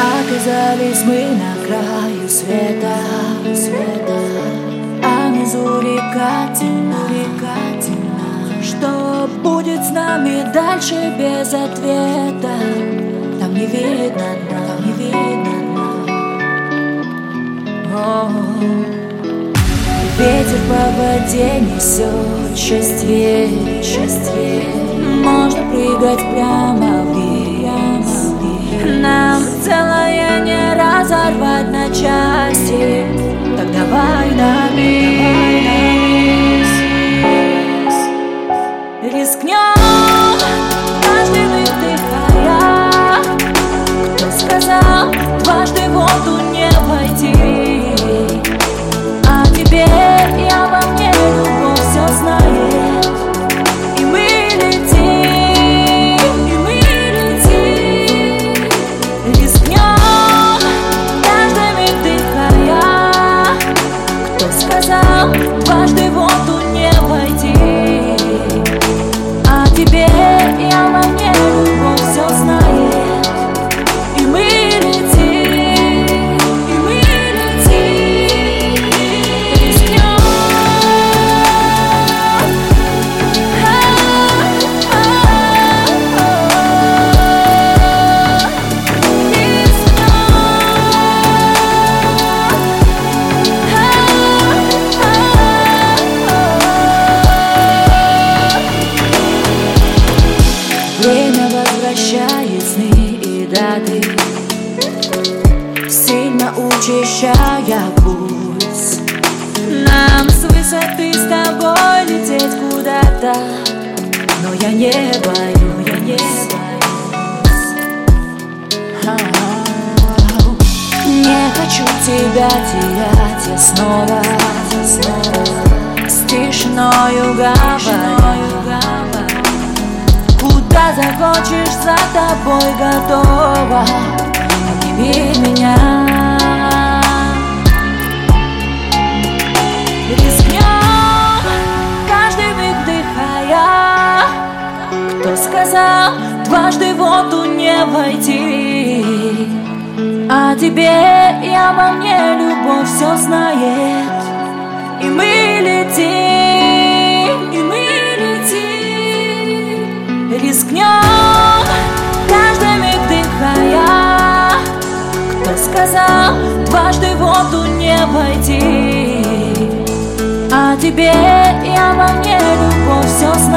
Оказались мы на краю света, света. А внизу река темна, река темна. Что будет с нами дальше без ответа? Там не видно дна, там не видно Ветер по воде несет счастье, счастье. Можно прыгать прямо вниз I know. Учащая пульс Нам с высоты с тобой лететь куда-то. Но я не боюсь, я не боюсь. Не хочу тебя терять. Я снова, снова С тишиною говорю. Куда захочешь, за тобой готова. Обними меня воду не войти А тебе я во мне любовь все знает. И мы летим, и мы летим. Рискнем, каждый миг вдыхая Кто сказал дважды в воду не войти А тебе я во мне любовь все знает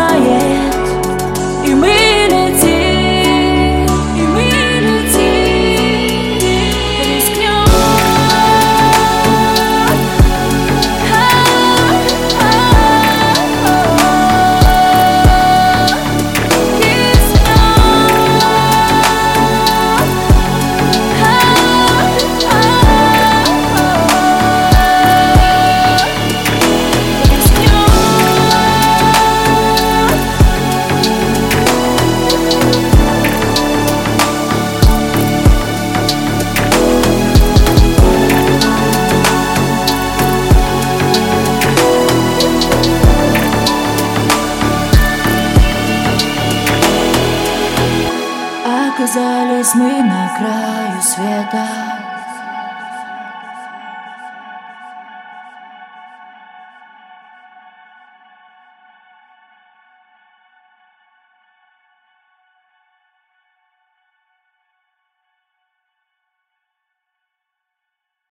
Оказались мы на краю света